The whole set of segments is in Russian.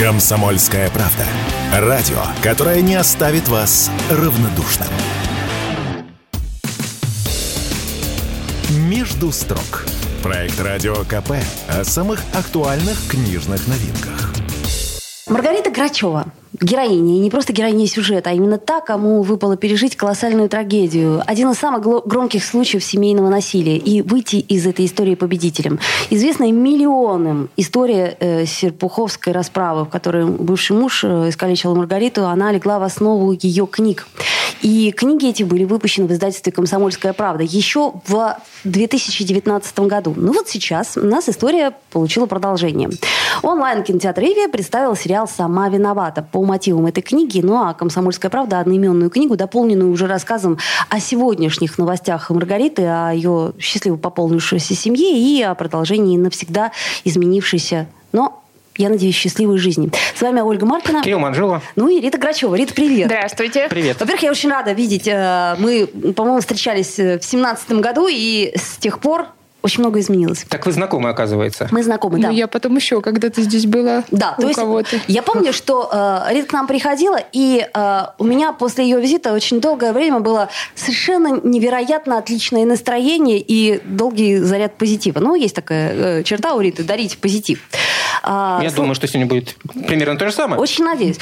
Комсомольская правда. Радио, которое не оставит вас равнодушным. Между строк. Проект Радио КП о самых актуальных книжных новинках. Маргарита Грачева героиня, и не просто героиня сюжета, а именно та, кому выпало пережить колоссальную трагедию. Один из самых громких случаев семейного насилия. И выйти из этой истории победителем. Известная миллионам история э, Серпуховской расправы, в которой бывший муж э, искалечил Маргариту, она легла в основу ее книг. И книги эти были выпущены в издательстве «Комсомольская правда» еще в 2019 году. Ну вот сейчас у нас история получила продолжение. Онлайн-кинотеатр «Ривия» представил сериал «Сама виновата» по мотивам этой книги. Ну а «Комсомольская правда» одноименную книгу, дополненную уже рассказом о сегодняшних новостях Маргариты, о ее счастливо пополнившейся семье и о продолжении навсегда изменившейся но я надеюсь, счастливой жизни. С вами Ольга Маркина. Кирилл Манжула. Ну и Рита Грачева. Рита, привет. Здравствуйте. Привет. Во-первых, я очень рада видеть. Э, мы, по-моему, встречались э, в семнадцатом году, и с тех пор очень много изменилось. Так вы знакомы, оказывается. Мы знакомы, да. Ну, я потом еще когда-то здесь была да, у то есть кого-то. Я помню, что э, Рита к нам приходила, и э, у меня после ее визита очень долгое время было совершенно невероятно отличное настроение и долгий заряд позитива. Ну, есть такая э, черта у Риты – дарить позитив. А, я думаю, что сегодня будет примерно то же самое. Очень надеюсь.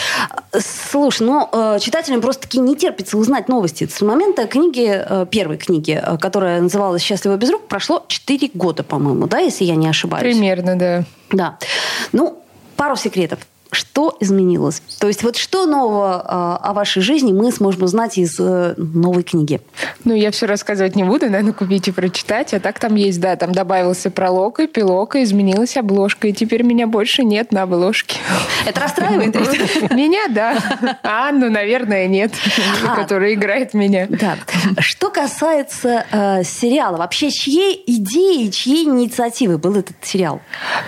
Слушай, ну, э, читателям просто-таки не терпится узнать новости. С момента книги, э, первой книги, э, которая называлась «Счастливо без рук», прошло 4 года, по-моему, да, если я не ошибаюсь? Примерно, да. Да. Ну, пару секретов. Что изменилось? То есть вот что нового э, о вашей жизни мы сможем узнать из э, новой книги? Ну, я все рассказывать не буду, наверное, купить и прочитать. А так там есть, да, там добавился пролог, эпилог, и изменилась обложка. И теперь меня больше нет на обложке. Это расстраивает? Меня, да. А Анну, наверное, нет, а. которая играет меня. Да. Что касается э, сериала, вообще чьей идеи, чьей инициативы был этот сериал?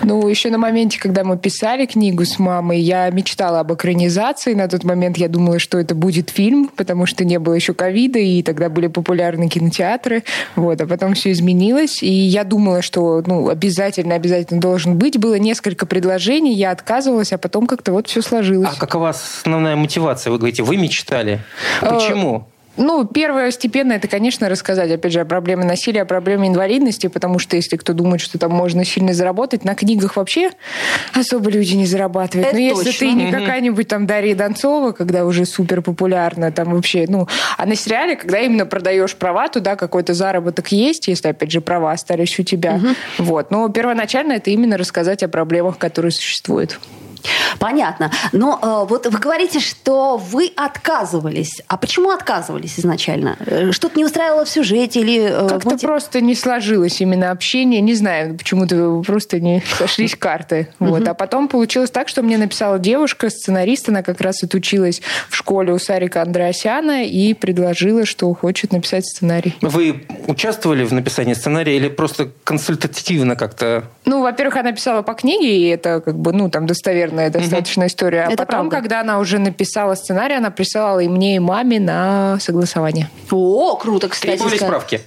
Ну, еще на моменте, когда мы писали книгу с мамой, мамой. Я мечтала об экранизации. На тот момент я думала, что это будет фильм, потому что не было еще ковида, и тогда были популярны кинотеатры. Вот. А потом все изменилось. И я думала, что ну, обязательно, обязательно должен быть. Было несколько предложений, я отказывалась, а потом как-то вот все сложилось. А какова основная мотивация? Вы говорите, вы мечтали. Почему? Ну, первое степенно это, конечно, рассказать, опять же, о проблеме насилия, о проблеме инвалидности, потому что если кто думает, что там можно сильно заработать, на книгах вообще особо люди не зарабатывают. Это Но точно. если ты не какая-нибудь там Дарья Донцова, когда уже супер популярна, там вообще, ну, а на сериале, когда именно продаешь права, туда какой-то заработок есть, если, опять же, права остались у тебя. Угу. Вот. Но первоначально это именно рассказать о проблемах, которые существуют. Понятно. Но э, вот вы говорите, что вы отказывались. А почему отказывались изначально? Э, что-то не устраивало в сюжете или... Э, Как-то мотив... просто не сложилось именно общение. Не знаю, почему-то просто не сошлись карты. Вот. А потом получилось так, что мне написала девушка, сценарист, она как раз отучилась в школе у Сарика Андреасяна и предложила, что хочет написать сценарий. Вы участвовали в написании сценария или просто консультативно как-то? Ну, во-первых, она писала по книге, и это как бы, ну, там достоверно достоверная достаточно история. А Это потом, правда. когда она уже написала сценарий, она присылала и мне, и маме на согласование. О, круто, кстати. Требовались правки?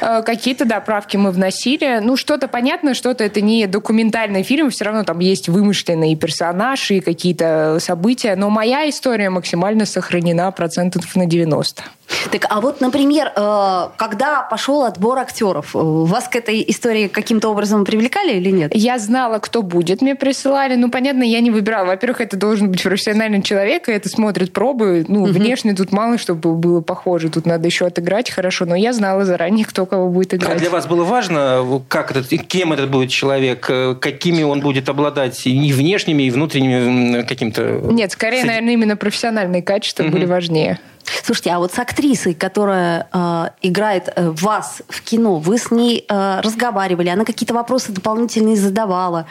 Э, какие-то, да, правки мы вносили. Ну, что-то понятно, что-то это не документальный фильм, все равно там есть вымышленные персонажи и какие-то события, но моя история максимально сохранена процентов на 90. Так, а вот, например, э, когда пошел отбор актеров, э, вас к этой истории каким-то образом привлекали или нет? Я знала, кто будет, мне присылали. Ну, понятно, я не выбирала. Во-первых, это должен быть профессиональный человек, и это смотрит пробы. Ну, угу. внешне тут мало, чтобы было похоже. Тут надо еще отыграть хорошо. Но я знала заранее, кто кого будет а играть. А для вас было важно, как этот, кем этот будет человек, э, какими он будет обладать и внешними, и внутренними каким-то... Нет, скорее, наверное, именно профессиональные качества угу. были важнее. Слушайте, а вот с актрисой, которая э, играет э, вас в кино, вы с ней э, разговаривали, она какие-то вопросы дополнительные задавала?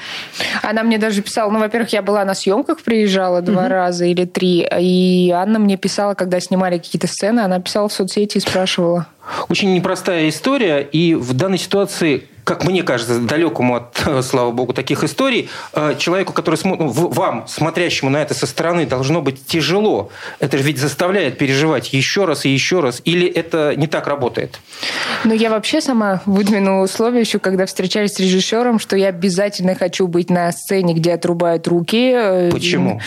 Она мне даже писала, ну, во-первых, я была на съемках, приезжала два угу. раза или три, и Анна мне писала, когда снимали какие-то сцены, она писала в соцсети и спрашивала. Очень непростая история, и в данной ситуации как мне кажется, далекому от, слава богу, таких историй, э, человеку, который смотрит, ну, вам, смотрящему на это со стороны, должно быть тяжело. Это ведь заставляет переживать еще раз и еще раз. Или это не так работает? Ну, я вообще сама выдвинула условие еще, когда встречались с режиссером, что я обязательно хочу быть на сцене, где отрубают руки. Э, Почему?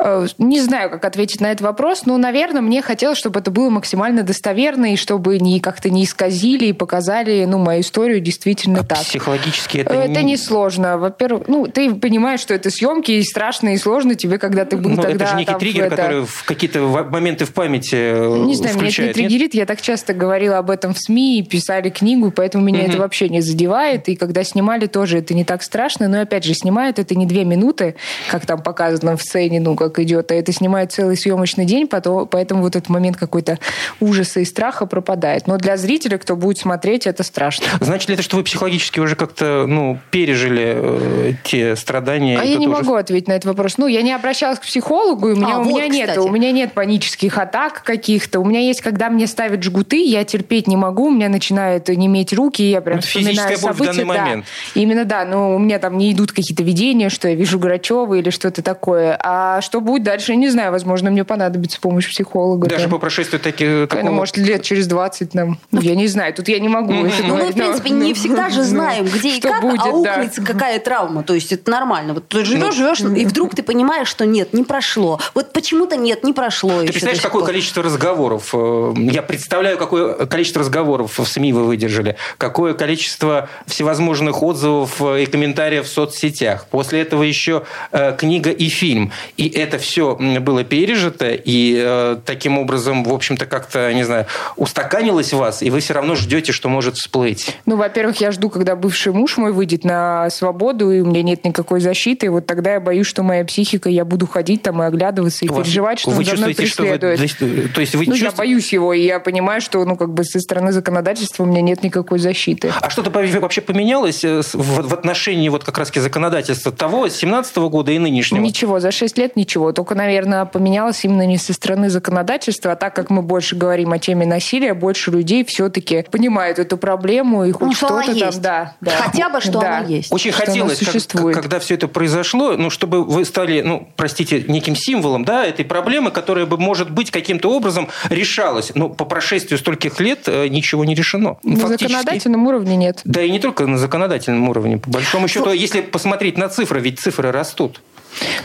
Э, не знаю, как ответить на этот вопрос, но, наверное, мне хотелось, чтобы это было максимально достоверно и чтобы не как-то не исказили и показали, ну, мою историю действительно а так. Психологически это, это не... сложно. Во-первых, ну, ты понимаешь, что это съемки, и страшно, и сложно тебе, когда ты был ну, тогда... Это же некий триггер, это... который в какие-то моменты в памяти э, Не знаю, включает, меня это не триггерит. Я так часто говорила об этом в СМИ, и писали книгу, поэтому меня mm-hmm. это вообще не задевает. И когда снимали, тоже это не так страшно. Но, опять же, снимают это не две минуты, как там показано в сцене, ну, как идет, а это снимают целый съемочный день, потом, поэтому вот этот момент какой-то ужаса и страха пропадает. Но для зрителя, кто будет смотреть, это страшно. Значит ли это, что вы психологически уже как-то ну, пережили э, те страдания? А я не тоже... могу ответить на этот вопрос. Ну, я не обращалась к психологу, и у меня, а, у вот, меня нет, у меня нет панических атак каких-то. У меня есть, когда мне ставят жгуты, я терпеть не могу, у меня начинают неметь руки, я прям вот вспоминаю события. В данный да. момент. Именно да, но у меня там не идут какие-то видения, что я вижу Грачева или что-то такое. А что будет дальше, не знаю. Возможно, мне понадобится помощь психолога. Даже там. по прошествию таких... Такого... Ну, может, лет через 20 нам. Я не знаю, тут я не могу. Ну, мы, в принципе, не всегда же знаем, где и как аукнется какая травма. То есть это нормально. Вот ты живешь, живешь, и вдруг ты понимаешь, что нет, не прошло. Вот почему-то нет, не прошло. Ты представляешь, какое количество разговоров? Э, я представляю, какое количество разговоров в СМИ вы выдержали, какое количество всевозможных отзывов и комментариев в соцсетях. После этого еще э, книга и фильм. И это все было пережито, и э, таким образом, в общем-то, как-то, не знаю, устаканилось вас, и вы все равно ждете, что может всплыть. Ну, во-первых, я жду, когда бывший муж мой выйдет на свободу, и у меня нет никакой защиты, и вот тогда я боюсь, что моя психика, я буду ходить там и оглядываться, и у переживать, что вы он за мной преследует. Что вы, то есть вы ну, чувствуете... я боюсь его, и я понимаю, что, ну, как бы со стороны законодательства у меня нет никакой защиты. А что-то вообще поменялось э, в отношении вот как раз законодательства того 17 года и нынешнего? Ничего, за 6 лет ничего. Только, наверное, поменялось именно не со стороны законодательства, а так как мы больше говорим о теме насилия, больше людей все-таки понимают эту проблему и хоть ну, что-то там... Есть. Да, да. Хотя бы, что да. она есть. Очень что хотелось, как, когда все это произошло, ну, чтобы вы стали, ну, простите, неким символом да, этой проблемы, которая бы, может быть, каким-то образом решалась. Но по прошествию стольких лет э, ничего не решено. На Фактически. законодательном уровне нет. Да и не только на законодательном уровне. По большому счету, если посмотреть на цифры, ведь цифры растут.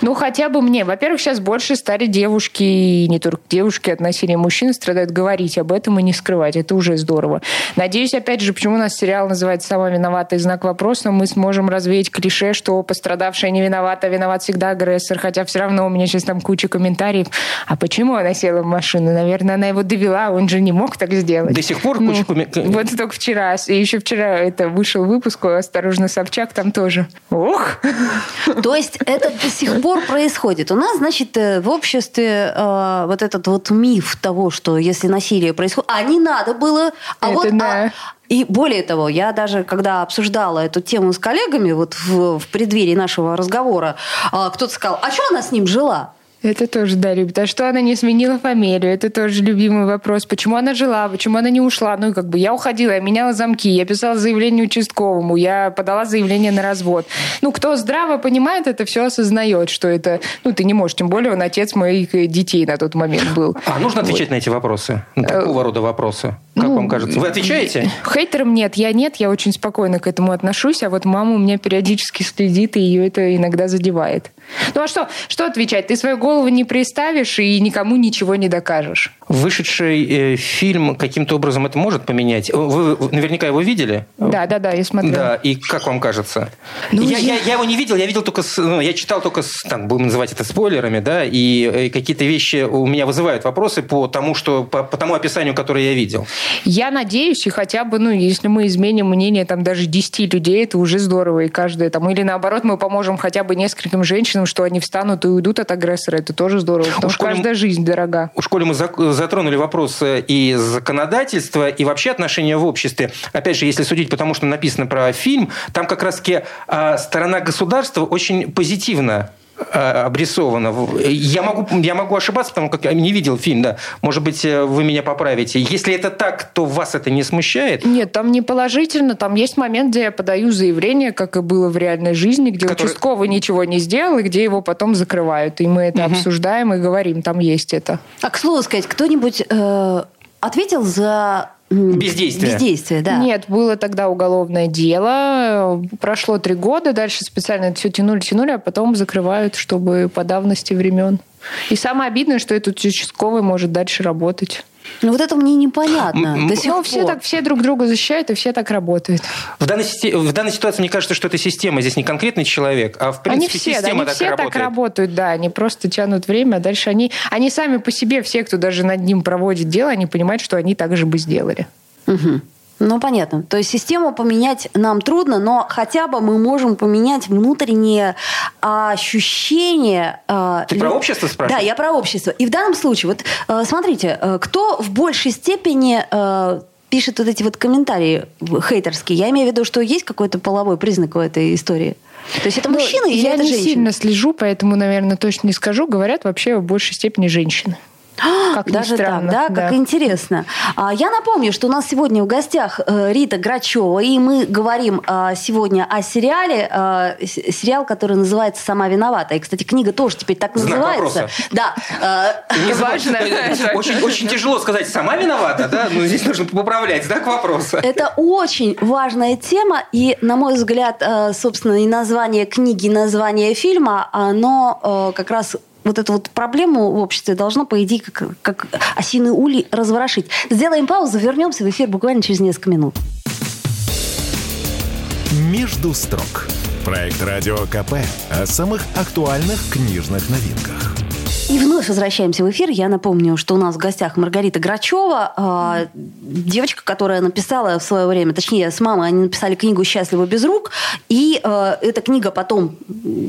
Ну, хотя бы мне. Во-первых, сейчас больше стали девушки, и не только девушки от насилия мужчин страдают, говорить об этом и не скрывать. Это уже здорово. Надеюсь, опять же, почему у нас сериал называется «Сама виновата» и знак вопроса, мы сможем развеять клише, что пострадавшая не виновата, а виноват всегда агрессор. Хотя все равно у меня сейчас там куча комментариев. А почему она села в машину? Наверное, она его довела, он же не мог так сделать. До сих пор куча ну, комментариев? Вот только вчера. И еще вчера это вышел выпуск «Осторожно, Собчак», там тоже. Ох! То есть это сих пор происходит. У нас, значит, э, в обществе э, вот этот вот миф того, что если насилие происходит, а не надо было, а Это вот... Да. А, и более того, я даже, когда обсуждала эту тему с коллегами вот в, в преддверии нашего разговора, э, кто-то сказал, а что она с ним жила? Это тоже, да, любит. А что она не сменила фамилию? Это тоже любимый вопрос. Почему она жила? Почему она не ушла? Ну, как бы я уходила, я меняла замки, я писала заявление участковому, я подала заявление на развод. Ну, кто здраво понимает это, все осознает, что это... Ну, ты не можешь, тем более он отец моих детей на тот момент был. А нужно отвечать вот. на эти вопросы? На э, такого рода вопросы? Как ну, вам кажется? Вы отвечаете? Хейтерам нет, я нет, я очень спокойно к этому отношусь, а вот мама у меня периодически следит, и ее это иногда задевает. Ну а что, что отвечать? Ты свою голову не приставишь и никому ничего не докажешь. Вышедший э, фильм каким-то образом это может поменять? Вы, наверняка его видели? Да, да, да, я смотрела. Да, и как вам кажется? Ну, я, я... Я, я его не видел, я видел только, с, ну, я читал только, с, там, будем называть это спойлерами, да, и, и какие-то вещи у меня вызывают вопросы по тому, что, по, по тому описанию, которое я видел. Я надеюсь, и хотя бы, ну, если мы изменим мнение там даже 10 людей, это уже здорово, и каждая там, или наоборот, мы поможем хотя бы нескольким женщинам, что они встанут и уйдут от агрессора, это тоже здорово, потому что каждая жизнь дорога. У школе мы затронули вопрос и законодательства, и вообще отношения в обществе. Опять же, если судить потому, что написано про фильм, там как раз-таки а, сторона государства очень позитивно обрисовано. Я могу, я могу ошибаться, потому как не видел фильм, да. Может быть, вы меня поправите. Если это так, то вас это не смущает? Нет, там не положительно. Там есть момент, где я подаю заявление, как и было в реальной жизни, где Который... участковый ничего не сделал, и где его потом закрывают. И мы это угу. обсуждаем и говорим, там есть это. А к слову сказать, кто-нибудь э, ответил за Бездействие. Бездействие, да. Нет, было тогда уголовное дело. Прошло три года, дальше специально это все тянули, тянули, а потом закрывают, чтобы по давности времен. И самое обидное, что этот участковый может дальше работать. Ну вот это мне непонятно. До сих ну, все так все друг друга защищают, и все так работают. В данной, в данной ситуации мне кажется, что это система. Здесь не конкретный человек, а в принципе они все, система они так все работает. так работают, да. Они просто тянут время, а дальше они, они сами по себе, все, кто даже над ним проводит дело, они понимают, что они так же бы сделали. Угу. Ну, понятно. То есть систему поменять нам трудно, но хотя бы мы можем поменять внутреннее ощущение. А, Ты про общество спрашиваешь? Да, я про общество. И в данном случае, вот э, смотрите, э, кто в большей степени э, пишет вот эти вот комментарии хейтерские? Я имею в виду, что есть какой-то половой признак в этой истории? То есть это ну, мужчина или я это женщина? Я не сильно слежу, поэтому, наверное, точно не скажу. Говорят, вообще в большей степени женщины. Как Даже странно. так, да? да? Как интересно. А, я напомню, что у нас сегодня в гостях э, Рита Грачева, и мы говорим а, сегодня о сериале, а, сериал, который называется «Сама виновата». И, кстати, книга тоже теперь так Знак называется. Вопроса. Да. Важно. Очень, очень тяжело сказать «сама виновата», да? Но здесь нужно поправлять знак вопроса. Это очень важная тема, и, на мой взгляд, собственно, и название книги, и название фильма, оно как раз вот эту вот проблему в обществе должно, по идее, как, как осиный улей разворошить. Сделаем паузу, вернемся в эфир буквально через несколько минут. «Между строк» – проект «Радио КП» о самых актуальных книжных новинках. И вновь возвращаемся в эфир. Я напомню, что у нас в гостях Маргарита Грачева, э, девочка, которая написала в свое время, точнее, с мамой они написали книгу «Счастливо без рук», и э, эта книга потом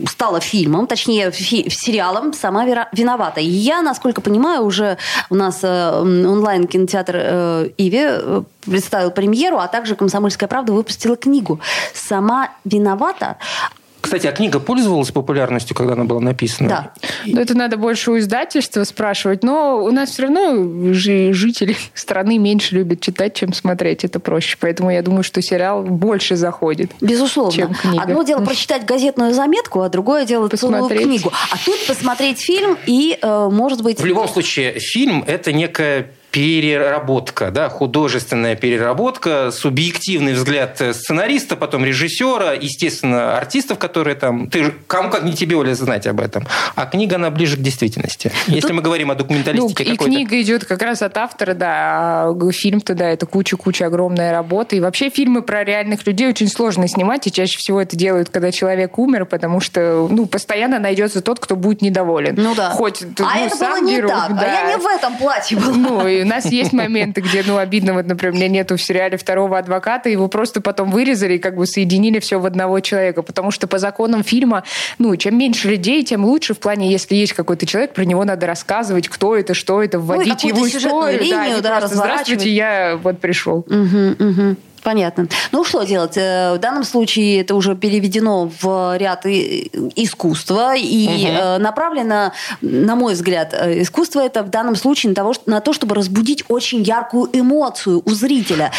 стала фильмом, точнее, фи- сериалом «Сама виновата». Я, насколько понимаю, уже у нас э, онлайн-кинотеатр э, «Иви» э, представил премьеру, а также «Комсомольская правда» выпустила книгу «Сама виновата». Кстати, а книга пользовалась популярностью, когда она была написана? Да. Но это надо больше у издательства спрашивать. Но у нас все равно жители страны меньше любят читать, чем смотреть. Это проще. Поэтому я думаю, что сериал больше заходит. Безусловно. Чем книга. Одно дело прочитать газетную заметку, а другое дело целую книгу. А тут посмотреть фильм и, э, может быть... В любом случае, фильм – это некая переработка, да, художественная переработка, субъективный взгляд сценариста, потом режиссера, естественно, артистов, которые там... Ты, кому как не тебе, Оля, знать об этом. А книга, она ближе к действительности. Если Тут, мы говорим о документалистике ну, И книга идет как раз от автора, да, а фильм-то, да, это куча-куча огромная работа. И вообще фильмы про реальных людей очень сложно снимать, и чаще всего это делают, когда человек умер, потому что, ну, постоянно найдется тот, кто будет недоволен. Ну да. Хоть, а ну, это сам было не герой, так, да. а я не в этом платье была. Ну, и у нас есть моменты, где, ну, обидно, вот, например, у меня нету в сериале второго адвоката, его просто потом вырезали и как бы соединили все в одного человека, потому что по законам фильма, ну, чем меньше людей, тем лучше в плане, если есть какой-то человек, про него надо рассказывать, кто это, что это, вводить ну, его историю. Линию, да, да, Здравствуйте, я вот пришел. Угу, угу. Понятно. Ну, что делать? Э, в данном случае это уже переведено в ряд искусства и угу. направлено, на мой взгляд, э, искусство это в данном случае на, того, на то, чтобы разбудить очень яркую эмоцию у зрителя.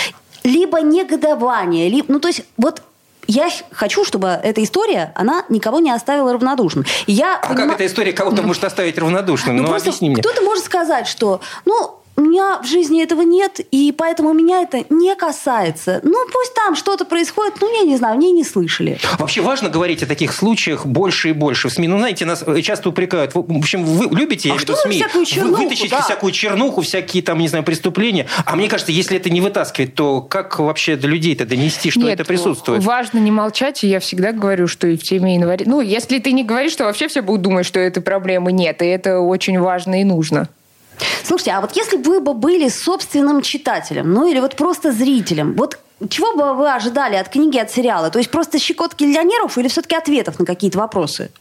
Либо негодование, либо, ну, то есть вот я хочу, чтобы эта история, она никого не оставила равнодушным. Я а поним... как эта история кого-то может оставить равнодушным? Ну, ну объясни мне. Кто-то может сказать, что, ну, у меня в жизни этого нет, и поэтому меня это не касается. Ну, пусть там что-то происходит, ну, я не знаю, мне не слышали. Вообще важно говорить о таких случаях больше и больше в СМИ. Ну, знаете, нас часто упрекают. В общем, вы любите, а я что веду СМИ, всякую чернуху, вытащить да. всякую чернуху, всякие там, не знаю, преступления. А мне кажется, если это не вытаскивать, то как вообще до людей-то донести, что Нет, это присутствует? важно не молчать, и я всегда говорю, что и в теме января... Ну, если ты не говоришь, то вообще все будут думать, что этой проблемы нет, и это очень важно и нужно. Слушайте, а вот если вы бы были собственным читателем, ну или вот просто зрителем, вот чего бы вы ожидали от книги, от сериала? То есть просто щекотки нервов или все-таки ответов на какие-то вопросы?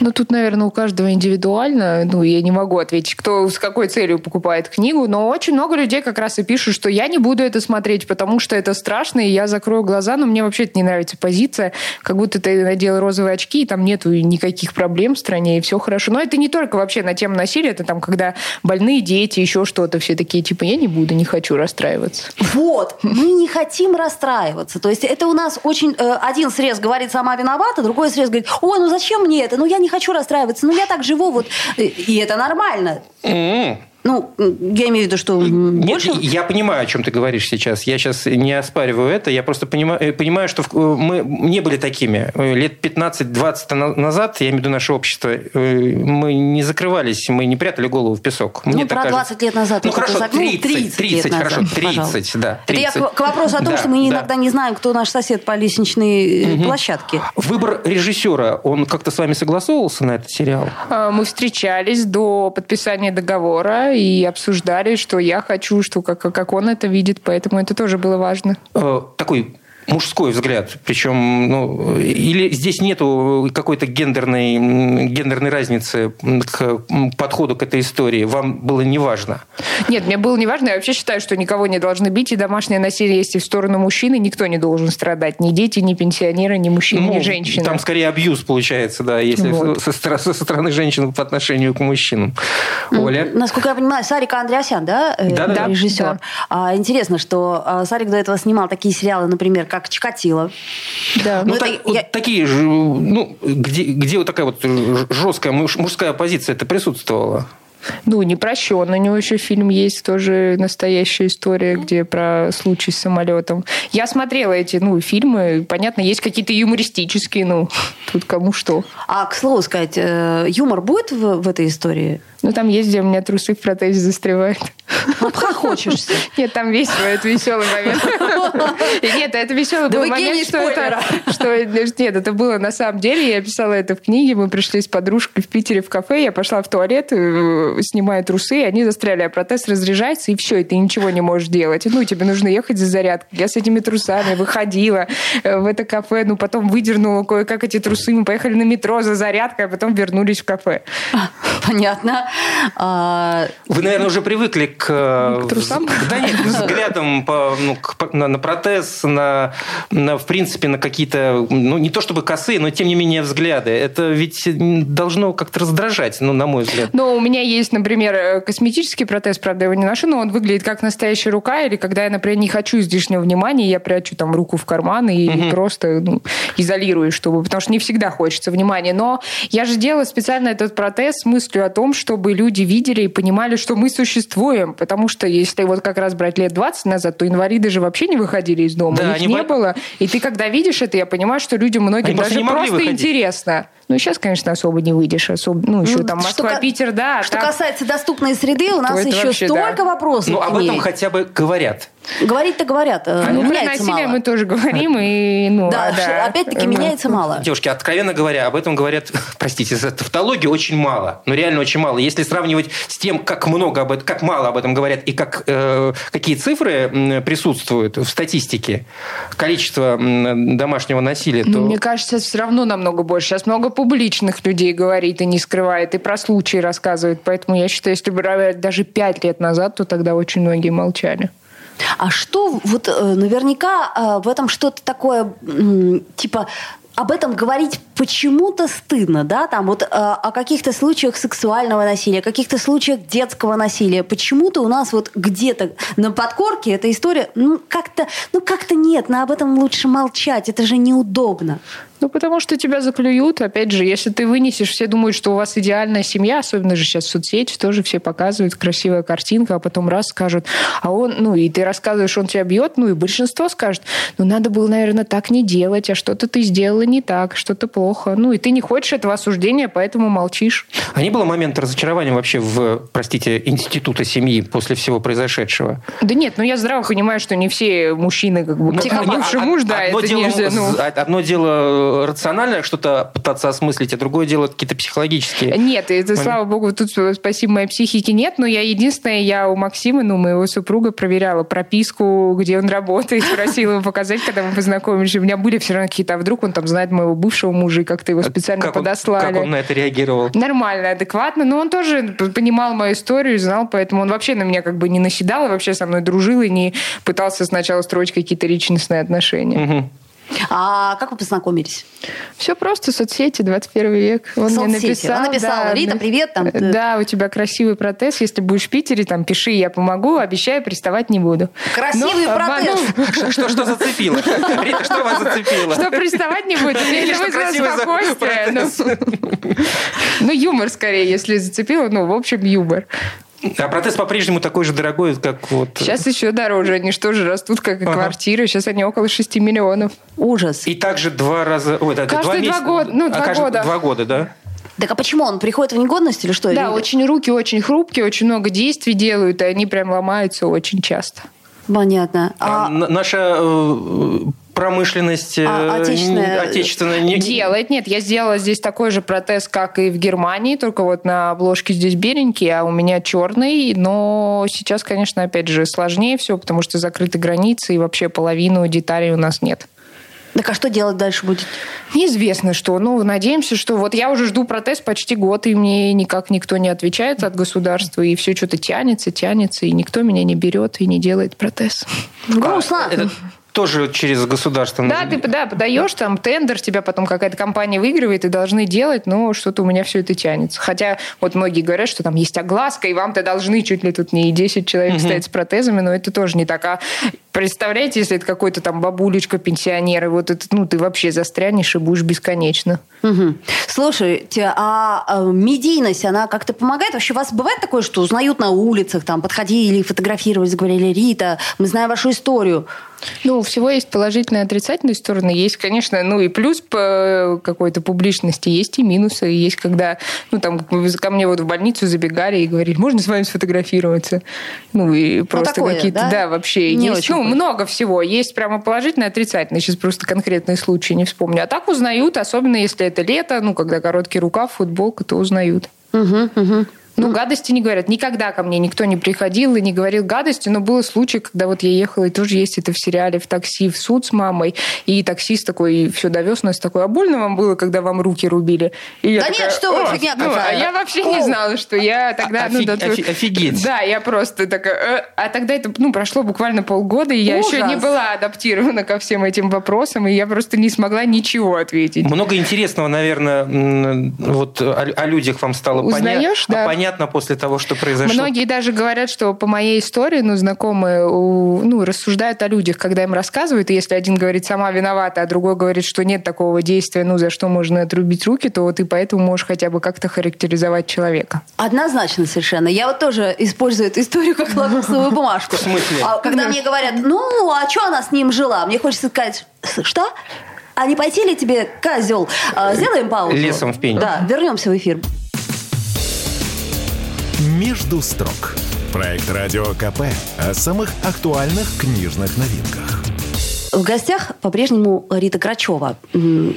Ну, тут, наверное, у каждого индивидуально. Ну, я не могу ответить, кто с какой целью покупает книгу, но очень много людей как раз и пишут, что я не буду это смотреть, потому что это страшно, и я закрою глаза, но мне вообще это не нравится позиция, как будто ты надел розовые очки, и там нету никаких проблем в стране, и все хорошо. Но это не только вообще на тему насилия, это там, когда больные дети, еще что-то, все такие, типа, я не буду, не хочу расстраиваться. Вот, мы не хотим расстраиваться. То есть это у нас очень... Э, один срез говорит, сама виновата, другой срез говорит, ой, ну зачем мне это? Ну я не хочу расстраиваться, ну я так живу, вот. И это нормально. Mm-hmm. Ну, я имею в виду, что Нет, больше... я понимаю, о чем ты говоришь сейчас. Я сейчас не оспариваю это. Я просто понимаю, э, понимаю что мы не были такими. Лет 15-20 назад, я имею в виду наше общество, э, мы не закрывались, мы не прятали голову в песок. Мне ну, про 20 лет назад. Ну, хорошо, 30, 30, 30 лет хорошо, 30, пожалуйста. да. 30. Это я к, к вопросу о том, да, что мы да. иногда не знаем, кто наш сосед по лестничной угу. площадке. Выбор режиссера, он как-то с вами согласовывался на этот сериал? А, мы встречались до подписания договора, и обсуждали, что я хочу, что как, как он это видит, поэтому это тоже было важно. Э, такой мужской взгляд. Причем, ну, или здесь нету какой-то гендерной, гендерной разницы к подходу к этой истории. Вам было не важно? Нет, мне было не важно. Я вообще считаю, что никого не должны бить, и домашнее насилие есть и в сторону мужчины. Никто не должен страдать. Ни дети, ни пенсионеры, ни мужчины, ну, ни женщины. Там скорее абьюз получается, да, если вот. со, со стороны женщин по отношению к мужчинам. Оля? Насколько я понимаю, Сарик Андреасян, да, э, да, да режиссер? Да. А, интересно, что а, Сарик до этого снимал такие сериалы, например, как Чикатило. Да. Ну, ну это, так, я... вот такие же, ну, где, где вот такая вот жесткая мужская позиция это присутствовала? Ну, не прощен. У него еще фильм есть, тоже настоящая история, где про случай с самолетом. Я смотрела эти ну, фильмы. Понятно, есть какие-то юмористические, ну, тут кому что. А, к слову сказать, э, юмор будет в, в этой истории? Ну, там есть, где у меня трусы в протезе застревают. Обхохочешься. Нет, там весело, это веселый момент. Нет, это веселый был момент, что это... Что, нет, это было на самом деле. Я писала это в книге. Мы пришли с подружкой в Питере в кафе. Я пошла в туалет, э, снимаю трусы, они застряли, а протез разряжается, и все, и ты ничего не можешь делать. Ну, тебе нужно ехать за зарядкой. Я с этими трусами выходила э, в это кафе, ну, потом выдернула кое-как эти трусы. Мы поехали на метро за зарядкой, а потом вернулись в кафе. Понятно. А, Вы, наверное, уже привыкли к... Э, к трусам? Да нет, взглядом по, ну, к, на, на протез, на, на, в принципе, на какие-то, ну, не то чтобы косые, но, тем не менее, взгляды. Это ведь должно как-то раздражать, ну, на мой взгляд. Но у меня есть, например, э, косметический протез, правда, его не ношу, но он выглядит как настоящая рука, или когда я, например, не хочу излишнего внимания, я прячу там руку в карман и угу. просто ну, изолирую, чтобы, потому что не всегда хочется внимания. Но я же делала специально этот протез с мыслью о том, чтобы люди видели и понимали, что мы существуем. Потому что если вот как раз брать лет 20 назад, то инвалиды же вообще не выходили из дома. Да, Их не б... было. И ты когда видишь это, я понимаю, что людям многим они даже просто, просто интересно. Ну, сейчас, конечно, особо не выйдешь. Особо, ну, еще ну, там Москва, что, Питер, да. Что там... касается доступной среды, у нас еще вообще, столько да. вопросов. Ну, об этом хотя бы говорят. Говорить-то говорят. А, ну, про насилие мы тоже говорим. И, ну, да, а, да. опять-таки ну, меняется мало. Девушки, откровенно говоря, об этом говорят, простите за тавтологию, очень мало. Но реально очень мало. Если сравнивать с тем, как много об этом, как мало об этом говорят и как, э, какие цифры присутствуют в статистике, количество домашнего насилия, то... Мне кажется, все равно намного больше. Сейчас много публичных людей говорит и не скрывает, и про случаи рассказывает. Поэтому я считаю, если бы даже пять лет назад, то тогда очень многие молчали. А что вот э, наверняка э, в этом что-то такое типа об этом говорить почему-то стыдно, да, там вот э, о каких-то случаях сексуального насилия, о каких-то случаях детского насилия. Почему-то у нас вот где-то на подкорке эта история, ну как-то, ну как-то нет, но об этом лучше молчать, это же неудобно. Ну, потому что тебя заклюют. Опять же, если ты вынесешь, все думают, что у вас идеальная семья, особенно же сейчас в соцсети, тоже все показывают красивая картинка, а потом раз скажут, а он, ну, и ты рассказываешь, он тебя бьет, ну, и большинство скажет, ну, надо было, наверное, так не делать, а что-то ты сделала не так, что-то плохо. Ну, и ты не хочешь этого осуждения, поэтому молчишь. А не было момента разочарования вообще в, простите, института семьи после всего произошедшего? Да нет, ну, я здраво понимаю, что не все мужчины, как бы, ну, как бывший муж, да, одно это дело, нельзя, ну... Одно дело э, рационально что-то пытаться осмыслить, а другое дело какие-то психологические. Нет, это, момент. слава богу, тут спасибо моей психике нет, но я единственное, я у Максима, ну, моего супруга, проверяла прописку, где он работает, просила его показать, когда мы познакомились. У меня были все равно какие-то, а вдруг он там знает моего бывшего мужа, и как-то его специально как подослали. Он, как он на это реагировал? Нормально, адекватно, но он тоже понимал мою историю, знал, поэтому он вообще на меня как бы не наседал, и вообще со мной дружил, и не пытался сначала строить какие-то личностные отношения. Угу. А как вы познакомились? Все просто, соцсети, 21 век. Он соцсети. мне написал. Он написал, да, Рита, привет. Там, да, у тебя красивый протез. Если будешь в Питере, там, пиши, я помогу, обещаю, приставать не буду. Красивый Но, протез. Что, что, что зацепило? Рита, что вас зацепило? Что приставать не буду. Или вызвало спокойствие. Ну, юмор скорее, если зацепило. Ну, в общем, юмор. А протез по-прежнему такой же дорогой, как вот... Сейчас еще дороже. Они что же растут, как и ага. квартиры. Сейчас они около 6 миллионов. Ужас. И также два раза... Ой, да, Каждые два, два года. Ну, а два а года. Два года, да? Так а почему он приходит в негодность или что? Да, или... очень руки очень хрупкие, очень много действий делают, и они прям ломаются очень часто. Понятно. А... А наша э, промышленность а, э, отечественная, отечественная не... делает. Нет, я сделала здесь такой же протез, как и в Германии, только вот на обложке здесь беленький, а у меня черный. Но сейчас, конечно, опять же сложнее все, потому что закрыты границы и вообще половину деталей у нас нет. Так а что делать дальше будет? Неизвестно что. Ну, надеемся, что... Вот я уже жду протест почти год, и мне никак никто не отвечает от государства, и все что-то тянется, тянется, и никто меня не берет и не делает протез. Грустно. Тоже через государство. Да, ты да, подаешь там тендер, тебя потом какая-то компания выигрывает и должны делать, но что-то у меня все это тянется. Хотя вот многие говорят, что там есть огласка, и вам-то должны чуть ли тут не 10 человек угу. стоять с протезами, но это тоже не так. А представляете, если это какой-то там бабулечка, пенсионер, и вот это, ну, ты вообще застрянешь и будешь бесконечно. Угу. Слушайте, а, а медийность, она как-то помогает? Вообще у вас бывает такое, что узнают на улицах, там, подходили, фотографировались, говорили, Рита, мы знаем вашу историю. Ну, у всего есть положительные и отрицательные стороны. Есть, конечно, ну и плюс по какой-то публичности, есть и минусы. Есть, когда, ну, там, ко мне вот в больницу забегали и говорили, можно с вами сфотографироваться? Ну, и ну, просто ну, какие-то, да? да, вообще. Не есть, ну, много всего. Есть прямо положительные и отрицательные. Сейчас просто конкретные случаи не вспомню. А так узнают, особенно если это лето, ну, когда короткий рукав, футболка, то узнают. Угу, угу. Ну, гадости не говорят. Никогда ко мне никто не приходил и не говорил гадости, но был случай, когда вот я ехала, и тоже есть это в сериале, в такси, в суд с мамой, и таксист такой все довез нас такой, а больно вам было, когда вам руки рубили? И да такая, нет, что вы, фигня ну, А я вообще О! не знала, что я тогда... Офиг, ну, да, офигеть. Да, я просто такая... Э, а тогда это, ну, прошло буквально полгода, и я Ужас. еще не была адаптирована ко всем этим вопросам, и я просто не смогла ничего ответить. Много интересного, наверное, вот о, о людях вам стало Узнаешь, понятно. Да. Понятно после того, что произошло. Многие даже говорят, что по моей истории, ну, знакомые, ну, рассуждают о людях, когда им рассказывают, и если один говорит, сама виновата, а другой говорит, что нет такого действия, ну, за что можно отрубить руки, то вот и поэтому можешь хотя бы как-то характеризовать человека. Однозначно совершенно. Я вот тоже использую эту историю как лакмусовую бумажку. В смысле? А когда мне говорят, ну, а что она с ним жила? Мне хочется сказать, что? А не пойти ли тебе, козел? А, сделаем паузу. Лесом в пень. Да, вернемся в эфир. «Между строк». Проект «Радио КП» о самых актуальных книжных новинках. В гостях по-прежнему Рита Крачева. Ну,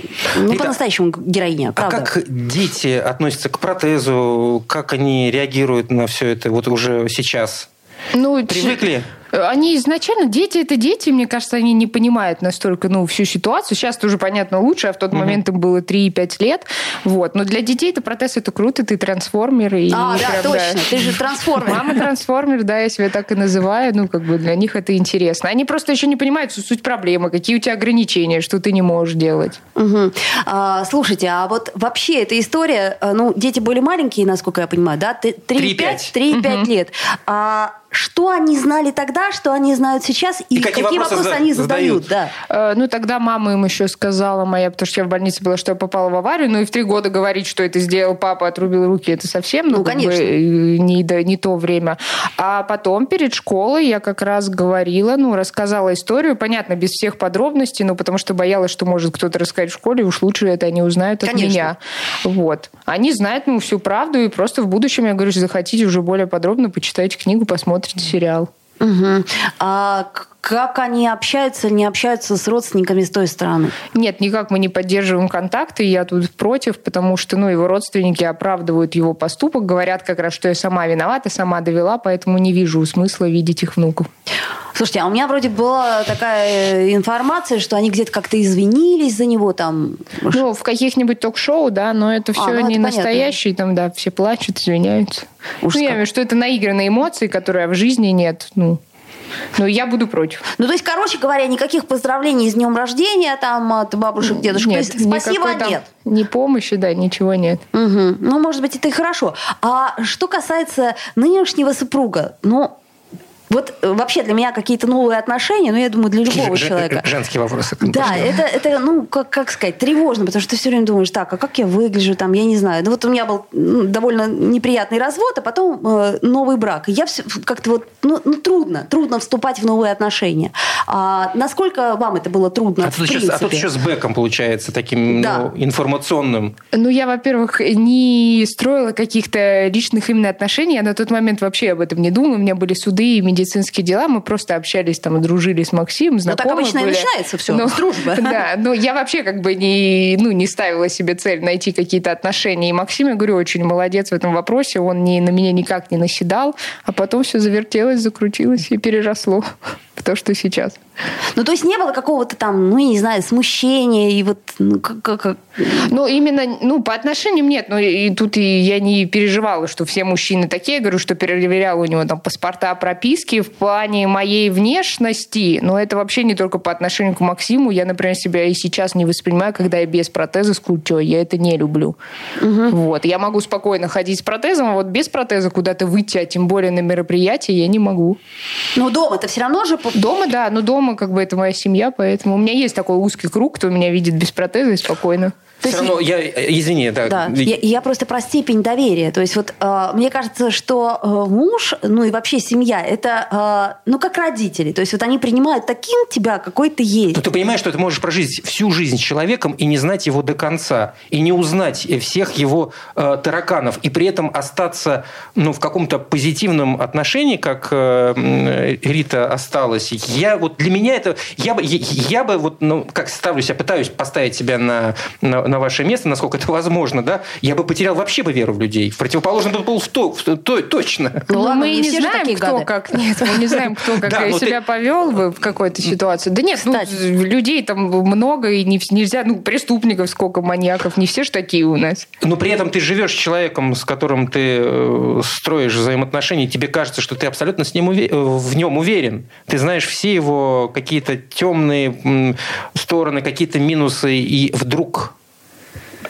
по-настоящему героиня, правда. А как дети относятся к протезу? Как они реагируют на все это вот уже сейчас? Ну, Привыкли? Они изначально, дети это дети, мне кажется, они не понимают настолько, ну, всю ситуацию. Сейчас тоже понятно лучше, а в тот mm-hmm. момент им было 3-5 лет. Вот. Но для детей это протез, это круто, ты трансформер. И а, да, прям, точно, да. ты же трансформер. Мама трансформер, да, я себя так и называю. Ну, как бы для них это интересно. Они просто еще не понимают суть проблемы, какие у тебя ограничения, что ты не можешь делать. Угу. А, слушайте, а вот вообще эта история, э, ну, дети были маленькие, насколько я понимаю, да? 3-5 угу. лет. А что они знали тогда, что они знают сейчас, и, и какие, какие вопросы, вопросы они задают. Да. Э, ну, тогда мама им еще сказала моя, потому что я в больнице была, что я попала в аварию, ну и в три года говорить, что это сделал папа, отрубил руки, это совсем, ну, ну конечно. Бы, э, не, да, не то время. А потом перед школой я как раз говорила, ну, рассказала историю, понятно, без всех подробностей, ну, потому что боялась, что может кто-то рассказать в школе, уж лучше это они узнают от конечно. меня. Вот. Они знают, ну, всю правду, и просто в будущем, я говорю, захотите уже более подробно, почитайте книгу, посмотрите сериал. Угу. А как они общаются, не общаются с родственниками с той стороны? Нет, никак мы не поддерживаем контакты, я тут против, потому что ну, его родственники оправдывают его поступок, говорят как раз, что я сама виновата, сама довела, поэтому не вижу смысла видеть их внуков. Слушайте, а у меня вроде была такая э, информация, что они где-то как-то извинились за него там. Ну, в каких-нибудь ток-шоу, да, но это все а, ну, не это настоящие, там, да, все плачут, извиняются. Уж ну, я имею что это наигранные эмоции, которые в жизни нет, ну, ну, я буду против. Ну, то есть, короче говоря, никаких поздравлений с днем рождения там от бабушек, дедушек. Нет, спасибо, нет. Ни помощи, да, ничего нет. Угу. Ну, может быть, это и хорошо. А что касается нынешнего супруга, ну, вот э, вообще для меня какие-то новые отношения, ну, я думаю, для любого Ж- человека. Женские вопросы. Да, это, это, ну, как, как сказать, тревожно, потому что ты все время думаешь, так, а как я выгляжу, там, я не знаю. Ну, вот у меня был ну, довольно неприятный развод, а потом э, новый брак. И я все как-то вот, ну, ну, трудно, трудно вступать в новые отношения. А насколько вам это было трудно, а, тут еще, а тут еще с бэком, получается, таким да. ну, информационным. Ну, я, во-первых, не строила каких-то личных именно отношений, я на тот момент вообще об этом не думала, у меня были суды и медицинские дела, мы просто общались, там, дружили с Максимом, знакомы Ну, так обычно были. и начинается все, но, с дружбы. Да, но я вообще как бы не, ну, не ставила себе цель найти какие-то отношения. И Максим, я говорю, очень молодец в этом вопросе, он не, на меня никак не наседал, а потом все завертелось, закрутилось и переросло в то, что сейчас. Ну, то есть не было какого-то там, ну, я не знаю, смущения и вот... Ну, как, как... ну именно, ну, по отношениям нет. Но и тут и я не переживала, что все мужчины такие. Я говорю, что перепроверяла у него там паспорта, прописки в плане моей внешности. Но это вообще не только по отношению к Максиму. Я, например, себя и сейчас не воспринимаю, когда я без протеза с культей. Я это не люблю. Угу. Вот. Я могу спокойно ходить с протезом, а вот без протеза куда-то выйти, а тем более на мероприятие, я не могу. Ну, дома-то все равно же... Дома, да. Но дома как бы это моя семья, поэтому у меня есть такой узкий круг, кто меня видит без протеза и спокойно. То Все равно, я, извини, да. да. Я, я просто про степень доверия. То есть вот э, мне кажется, что э, муж, ну и вообще семья, это, э, ну как родители. То есть вот они принимают таким тебя, какой ты есть. Но ты понимаешь, что ты можешь прожить всю жизнь с человеком и не знать его до конца, и не узнать всех его э, тараканов, и при этом остаться ну, в каком-то позитивном отношении, как э, Рита осталась. Я вот для меня это, я бы, я, я бы вот, ну, как ставлю себя, пытаюсь поставить себя на, на на ваше место, насколько это возможно, да, я бы потерял вообще бы веру в людей. В противоположном был в то, в то, точно. Ну, ну ладно, мы не, не знаем, кто гады. как. Нет, мы не знаем, кто как да, себя ты... повел бы в какой-то ситуации. Да нет, ну, людей там много, и не, нельзя, ну, преступников сколько, маньяков, не все же такие у нас. Но при этом ты живешь с человеком, с которым ты э, строишь взаимоотношения, тебе кажется, что ты абсолютно с ним уве... в нем уверен. Ты знаешь все его какие-то темные стороны, какие-то минусы, и вдруг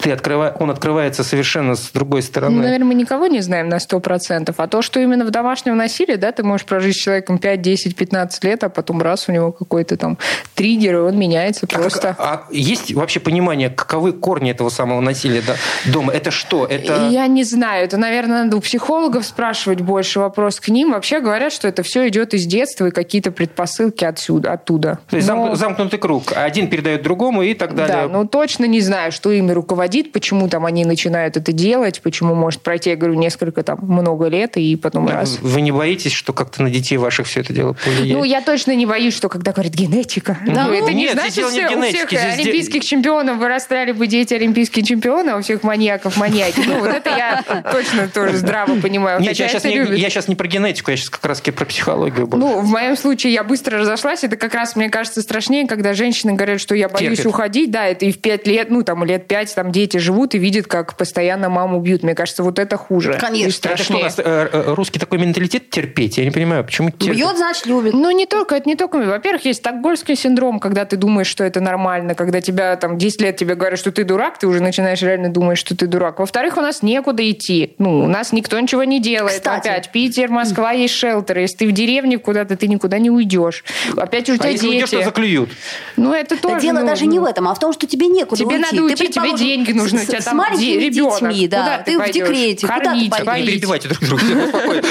ты открыва... он открывается совершенно с другой стороны. Ну, наверное, мы никого не знаем на 100%. А то, что именно в домашнем насилии, да, ты можешь прожить с человеком 5, 10, 15 лет, а потом раз у него какой-то там триггер, и он меняется а просто. А, а есть вообще понимание, каковы корни этого самого насилия да, дома? Это что? Это... Я не знаю. Это, наверное, надо у психологов спрашивать больше вопрос к ним. Вообще говорят, что это все идет из детства и какие-то предпосылки отсюда, оттуда. То есть Но... замкнутый круг. Один передает другому и так далее. Да, ну точно не знаю, что ими руководит руководит, почему там они начинают это делать, почему может пройти, я говорю, несколько там много лет и потом да, раз. Вы не боитесь, что как-то на детей ваших все это дело повлияет? Ну, я точно не боюсь, что когда говорят генетика. Да, ну, это нет, не значит, что у всех олимпийских чемпионов вырастали бы дети олимпийские чемпионы, а у всех маньяков маньяки. Ну, вот это я точно тоже здраво понимаю. Нет, я сейчас, не, я сейчас не про генетику, я сейчас как раз про психологию. Больше. Ну, в моем случае я быстро разошлась. Это как раз, мне кажется, страшнее, когда женщины говорят, что я боюсь уходить. Да, это и в пять лет, ну, там, лет пять, там, дети живут и видят, как постоянно маму бьют. Мне кажется, вот это хуже. Конечно. Это что у нас э, э, русский такой менталитет терпеть? Я не понимаю, почему терпеть? Бьет, значит, любит. Ну, не только, это не только. Во-первых, есть стокгольский синдром, когда ты думаешь, что это нормально, когда тебя там 10 лет тебе говорят, что ты дурак, ты уже начинаешь реально думать, что ты дурак. Во-вторых, у нас некуда идти. Ну, у нас никто ничего не делает. Кстати. Опять, Питер, Москва, есть шелтеры. Если ты в деревне куда-то, ты никуда не уйдешь. Опять у тебя а дети. уйдешь, то заклюют. Ну, это тоже... Да дело ну, даже не в этом, а в том, что тебе некуда тебе уйти. Надо уйти, ты, тебе деньги деньги нужны, у тебя там ребенок. детьми, да. ты, в декрете, куда ты Не перебивайте друг друга.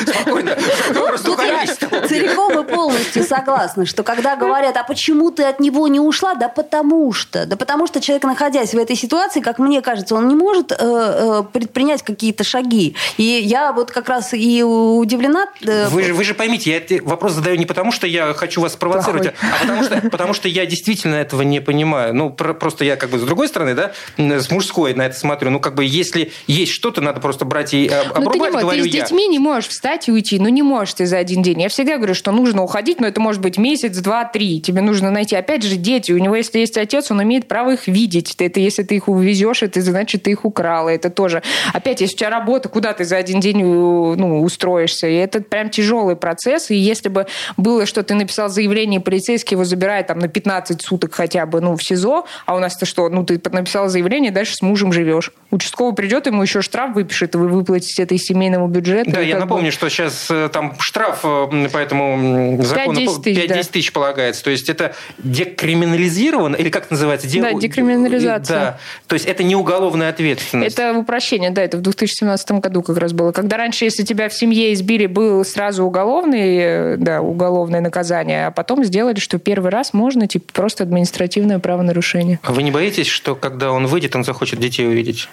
Спокойно. Тут я целиком и полностью согласна, что когда говорят, а почему ты от него не ушла? Да потому что. Да потому что человек, находясь в этой ситуации, как мне кажется, он не может э, э, предпринять какие-то шаги. И я вот как раз и удивлена. Э, вы же, вы же поймите, я этот вопрос задаю не потому, что я хочу вас спровоцировать, Плохой. а потому что, потому что я действительно этого не понимаю. Ну, просто я как бы с другой стороны, да, с мужской на это смотрю. Ну, как бы если есть что-то, надо просто брать и обрубать, ну, ты не говорю ты с я. детьми не можешь встать и уйти. Ну, не можешь ты за один день. Я всегда говорю, что нужно уходить, но это может быть месяц, два, три. Тебе нужно найти. Опять же, дети. У него, если есть отец, он имеет право их видеть. Это если ты их увезешь, это значит, ты их украла. Это тоже. Опять, если у тебя работа, куда ты за один день ну, устроишься? И это прям тяжелый процесс. И если бы было, что ты написал заявление, полицейский его забирает там на 15 суток хотя бы, ну, в СИЗО, а у нас-то что? Ну, ты написал заявление, дальше с мужем живешь. Участковый придет, ему еще штраф выпишет, и вы выплатите это из семейного бюджета. Да, я напомню, бы... что сейчас э, там штраф э, по этому закону 5-10 тысяч, 5 да. тысяч полагается. То есть это декриминализировано, или как это называется? Де... Да, декриминализация. Да. То есть это не уголовная ответственность. Это упрощение, да, это в 2017 году как раз было. Когда раньше, если тебя в семье избили, был сразу уголовный, э, да, уголовное наказание, а потом сделали, что первый раз можно, типа, просто административное правонарушение. А вы не боитесь, что когда он выйдет, он захочет детей увидеть?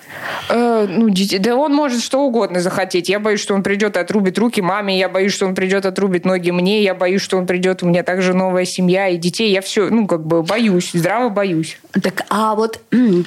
Э, ну, детей, да он может что угодно захотеть. Я боюсь, что он придет и отрубит руки маме, я боюсь, что он придет и отрубит ноги мне, я боюсь, что он придет, у меня также новая семья и детей. Я все, ну, как бы боюсь, здраво боюсь. Так, а вот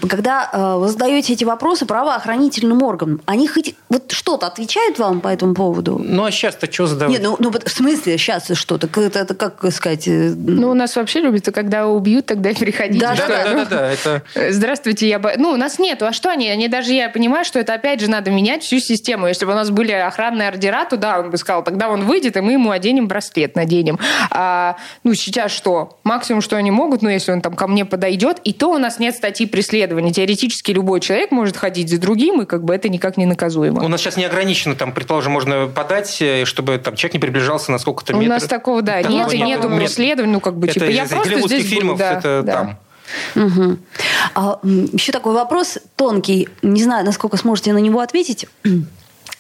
когда э, вы задаете эти вопросы правоохранительным органам, они хоть вот что-то отвечают вам по этому поводу? Ну, а сейчас-то что задавать? Нет, ну, ну, в смысле сейчас что-то? Это, это как сказать? Э, ну, у нас вообще любится, когда убьют, тогда приходите. Да, да, да, да, да, это... Здравствуйте, я... Ну, у нас нету. А что они? Они даже, я понимаю, что это опять же надо менять всю систему. Если бы у нас были охранные ордера, то да, он бы сказал, тогда он выйдет, и мы ему оденем браслет, наденем. А, ну, сейчас что? Максимум, что они могут, ну, если он там ко мне подойдет, и то у нас нет статьи преследования. Теоретически любой человек может ходить за другим, и как бы это никак не наказуемо. У нас сейчас не ограничено, там, предположим, можно подать, э, чтобы там человек не приближался на сколько-то метров. У нас такого, да, там нет, и нету преследования, ну, как бы, это типа, я просто здесь фильмов, буду, да, это да. там. Угу. А, еще такой вопрос тонкий. Не знаю, насколько сможете на него ответить.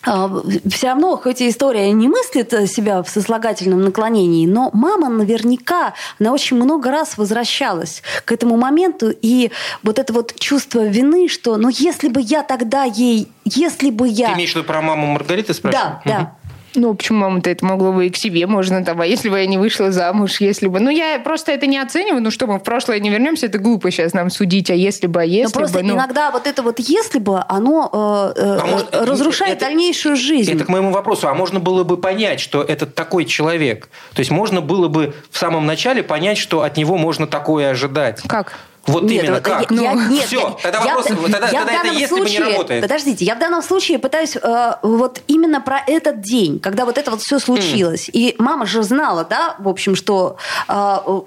А, все равно, хоть и история не мыслит себя в сослагательном наклонении, но мама наверняка, она очень много раз возвращалась к этому моменту, и вот это вот чувство вины, что, ну, если бы я тогда ей, если бы я... Ты имеешь в виду про маму Маргариты спрашиваешь? Да, да. Ну, почему мама-то это могло бы и к себе можно там, а если бы я не вышла замуж, если бы... Ну, я просто это не оцениваю, ну что, мы в прошлое не вернемся, это глупо сейчас нам судить, а если бы, а если Но просто бы... Ну... иногда вот это вот «если бы», оно э, э, а может, разрушает это, дальнейшую жизнь. Это к моему вопросу. А можно было бы понять, что это такой человек? То есть можно было бы в самом начале понять, что от него можно такое ожидать? Как? Вот нет, именно как? Я, ну, нет, все, тогда я, вопрос, я, тогда, я тогда это если случае, бы не работает. Подождите, я в данном случае пытаюсь э, вот именно про этот день, когда вот это вот все случилось. Mm. И мама же знала, да, в общем, что э,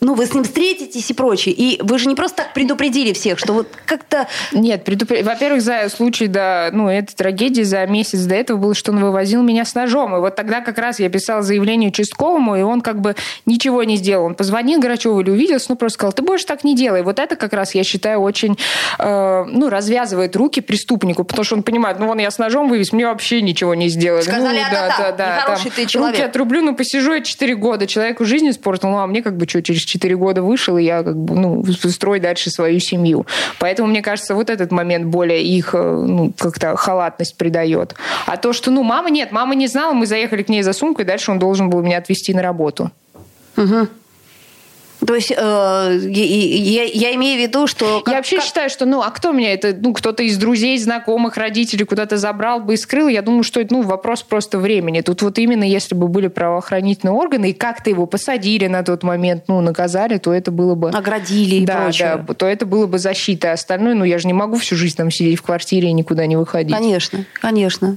ну, вы с ним встретитесь и прочее. И вы же не просто так предупредили всех, что вот как-то... Нет, предупр... во-первых, за случай до, ну, этой трагедии за месяц до этого было, что он вывозил меня с ножом. И вот тогда как раз я писала заявление участковому, и он как бы ничего не сделал. Он позвонил Грачеву или увиделся, ну, просто сказал, ты больше так не делай. Вот это как раз, я считаю, очень, э, ну, развязывает руки преступнику, потому что он понимает, ну, вон я с ножом вывез, мне вообще ничего не сделали. Сказали, ну, да, да, да, да, там, ты человек. Руки отрублю, ну, посижу я 4 года, человеку жизнь испортил, ну, а мне как бы что, через 4 года вышел, и я как бы, ну, строю дальше свою семью. Поэтому, мне кажется, вот этот момент более их, э, ну, как-то халатность придает. А то, что, ну, мама нет, мама не знала, мы заехали к ней за сумкой, дальше он должен был меня отвезти на работу. Угу. То есть э, я, я имею в виду, что... Как, я вообще как... считаю, что, ну, а кто меня это, ну, кто-то из друзей, знакомых, родителей куда-то забрал бы и скрыл, я думаю, что это, ну, вопрос просто времени. Тут вот именно если бы были правоохранительные органы, и как-то его посадили на тот момент, ну, наказали, то это было бы... Оградили и да, прочее. Да, то это было бы защита. А остальное, ну, я же не могу всю жизнь там сидеть в квартире и никуда не выходить. Конечно, конечно.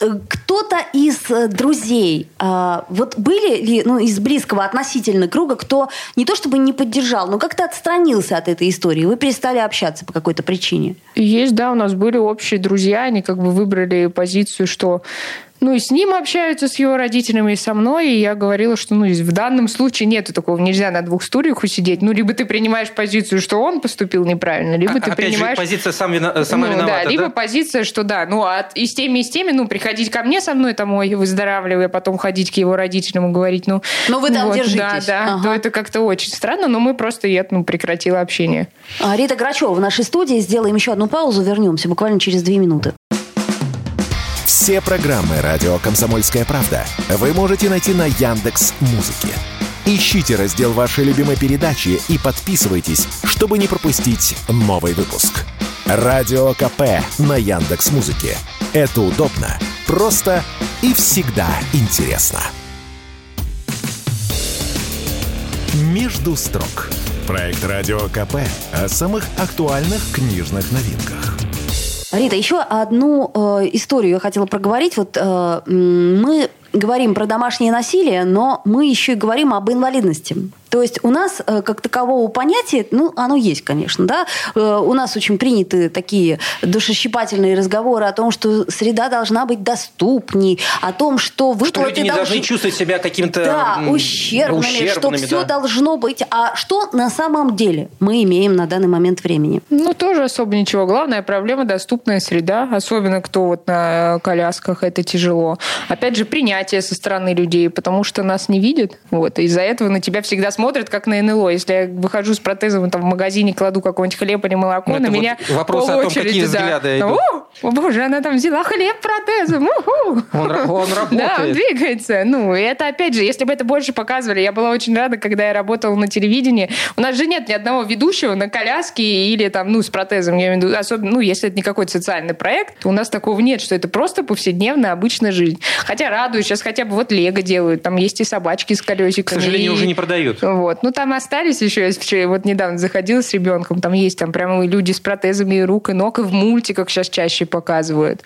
Э, кто-то из э, друзей, а, вот были ли, ну, из близкого относительно круга, кто не то чтобы не поддержал, но как-то отстранился от этой истории? Вы перестали общаться по какой-то причине? Есть, да, у нас были общие друзья, они как бы выбрали позицию, что Ну, и с ним общаются, с его родителями, и со мной. И я говорила, что ну, в данном случае нету такого. Нельзя на двух стульях усидеть. Ну, либо ты принимаешь позицию, что он поступил неправильно, либо а, ты опять принимаешь... Же, позиция сам вина... сама ну, виновата, да? Либо да? позиция, что да, ну, а и с теми, и с теми, ну, приходить ко мне со мной, там, ой, выздоравливая, потом ходить к его родителям и говорить, ну... Ну, вы там вот, держитесь. Да, да. Ага. То это как-то очень странно, но мы просто, я, ну, прекратила общение. А, Рита Грачева в нашей студии. Сделаем еще одну паузу, вернемся буквально через две минуты. Все программы «Радио Комсомольская правда» вы можете найти на Яндекс Музыке. Ищите раздел вашей любимой передачи и подписывайтесь, чтобы не пропустить новый выпуск. Радио КП на Яндекс Музыке. Это удобно, просто и всегда интересно. Между строк. Проект Радио КП о самых актуальных книжных новинках. Рита, еще одну э, историю я хотела проговорить. Вот э, мы говорим про домашнее насилие, но мы еще и говорим об инвалидности. То есть у нас э, как такового понятия, ну, оно есть, конечно, да. Э, у нас очень приняты такие душещипательные разговоры о том, что среда должна быть доступней, о том, что выплаты что люди не должны, должны чувствовать себя каким-то да, ущербными, ущербными что все да. должно быть. А что на самом деле мы имеем на данный момент времени? Ну, тоже особо ничего. Главная проблема – доступная среда. Особенно кто вот на колясках, это тяжело. Опять же, принятие со стороны людей, потому что нас не видят. Вот. Из-за этого на тебя всегда смотрят как на НЛО. Если я выхожу с протезом там, в магазине, кладу какой-нибудь хлеб или молоко, ну, на меня вопрос о том, какие взгляды да. О, о, боже, она там взяла хлеб протезом. Он, он работает. Да, он двигается. Ну, и это, опять же, если бы это больше показывали, я была очень рада, когда я работала на телевидении. У нас же нет ни одного ведущего на коляске или там, ну, с протезом, я имею в виду, особенно, ну, если это не какой-то социальный проект, у нас такого нет, что это просто повседневная обычная жизнь. Хотя радует, сейчас хотя бы вот Лего делают, там есть и собачки с колесиками. К сожалению, и... уже не продают. Вот. Ну, там остались еще, я вот недавно заходила с ребенком, там есть там прямо люди с протезами рук и ног, и в мультиках сейчас чаще показывают.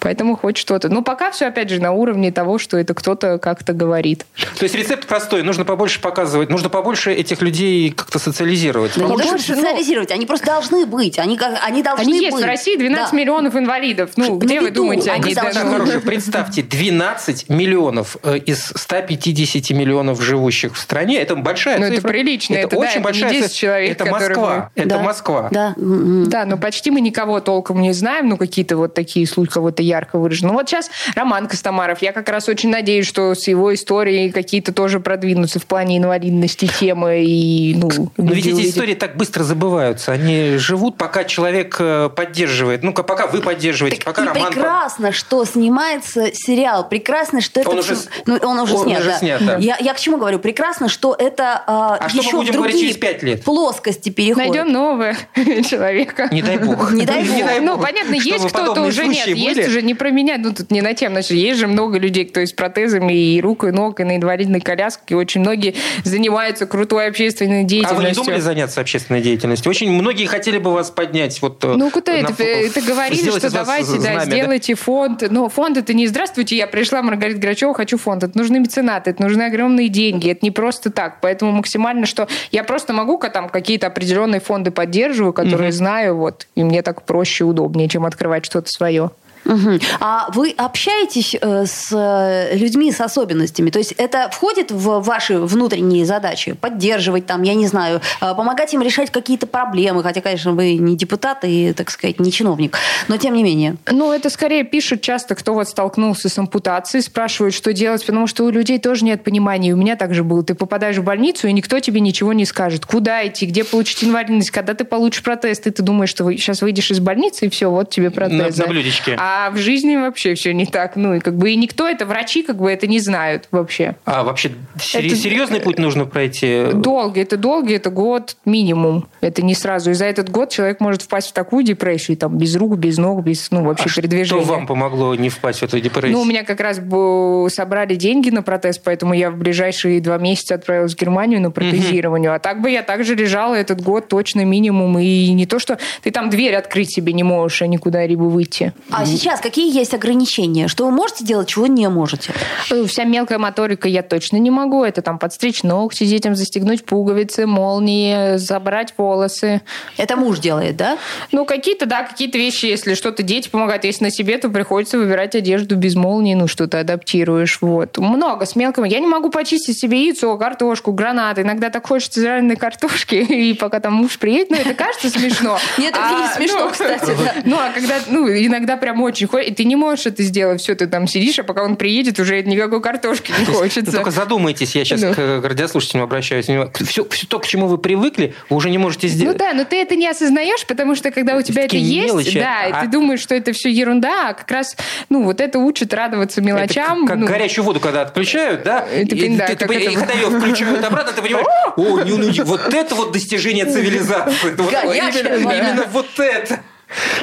Поэтому хоть что-то. Но пока все, опять же, на уровне того, что это кто-то как-то говорит. То есть рецепт простой. Нужно побольше показывать, нужно побольше этих людей как-то социализировать. Да побольше, не то, что социализировать, они просто должны быть. Они, как, они должны они быть. есть. В России 12 да. миллионов инвалидов. Ну, где вы думаете? Они, они даже... Хорошо, представьте, 12 миллионов э, из 150 миллионов живущих в стране. Это большая ну, цифра. Это прилично. Это, это очень да, большая это 10 человек. Это Москва. Мы... Это да. Москва. Да. да, но почти мы никого толком не знаем. Ну, какие-то вот такие случаи кого-то ярко выражены. Ну, вот сейчас Роман Костомаров. Я как раз очень надеюсь, что с его историей какие-то тоже продвинутся в плане инвалидности темы. И, ну, но ведь эти истории так быстро забываются. Они живут, пока человек э, поддерживает. Ну, пока вы поддерживаете, так пока и Роман... прекрасно, что снимается сериал. Прекрасно, что это... Он уже, ну, он уже он снят, уже да. снят да. Я, я к чему говорю? Прекрасно, что это а, а еще что мы будем в говорить через пять лет? плоскости переходит. Найдем нового человека. Не дай бог. Не дай бог. Ну, понятно, есть кто-то уже нет. Есть уже не про меня. Ну, тут не на тему. Значит, есть же много людей, кто и с протезами и рук, и ног, и на инвалидной коляске. Очень многие занимаются крутой общественной деятельностью. А вы не думали заняться общественной деятельностью? Очень многие хотели бы вас поднять. Вот, э, ну, куда это? Это говорили, что давайте, да, сделайте фонд. Но фонд это не «Здравствуйте, я пришла, Маргарита Грачева, хочу фонд». Это нужны меценаты, это нужны огромные деньги. Это не просто так. Поэтому максимально, что я просто могу там какие-то определенные фонды поддерживаю, которые угу. знаю, вот, и мне так проще и удобнее, чем открывать что-то свое. Угу. А вы общаетесь э, с э, людьми с особенностями? То есть это входит в ваши внутренние задачи? Поддерживать там, я не знаю, э, помогать им решать какие-то проблемы? Хотя, конечно, вы не депутат и, так сказать, не чиновник. Но тем не менее. Ну, это скорее пишут часто, кто вот столкнулся с ампутацией, спрашивают, что делать, потому что у людей тоже нет понимания. У меня также было. Ты попадаешь в больницу, и никто тебе ничего не скажет. Куда идти, где получить инвалидность, когда ты получишь протез, ты, ты думаешь, что вы сейчас выйдешь из больницы, и все, вот тебе протез. На, на блюдечке. А а в жизни вообще все не так. Ну, и как бы и никто, это врачи, как бы это не знают вообще. А вообще это, серьезный путь нужно пройти? Долгий, это долгий, это год минимум. Это не сразу. И за этот год человек может впасть в такую депрессию, там, без рук, без ног, без, ну, вообще а передвижения. что вам помогло не впасть в эту депрессию? Ну, у меня как раз собрали деньги на протез, поэтому я в ближайшие два месяца отправилась в Германию на протезирование. Угу. А так бы я также лежала этот год точно минимум. И не то, что ты там дверь открыть себе не можешь, а никуда либо выйти. А сейчас сейчас какие есть ограничения? Что вы можете делать, чего не можете? Ну, вся мелкая моторика я точно не могу. Это там подстричь ногти детям, застегнуть пуговицы, молнии, забрать волосы. Это муж делает, да? Ну, какие-то, да, какие-то вещи, если что-то дети помогают. Если на себе, то приходится выбирать одежду без молнии, ну, что-то адаптируешь. Вот. Много с мелким. Я не могу почистить себе яйцо, картошку, гранаты. Иногда так хочется жареной картошки, и пока там муж приедет, ну, это кажется смешно. Нет, это не а, смешно, ну, кстати. Ну, а когда, ну, иногда прям очень хочется, и ты не можешь это сделать, все, ты там сидишь, а пока он приедет, уже никакой картошки не хочется. Только задумайтесь, я сейчас к радиослушателям обращаюсь. Все, все то, к чему вы привыкли, вы уже не можете сделать. Ну да, но ты это не осознаешь, потому что когда у тебя это есть, да, и ты а думаешь, что это все ерунда, а как раз, ну, вот это учит радоваться мелочам. как ну. горячую воду, когда отключают, да, и, когда ее включают обратно, ты понимаешь, о, ну, вот это вот достижение цивилизации. Именно вот это.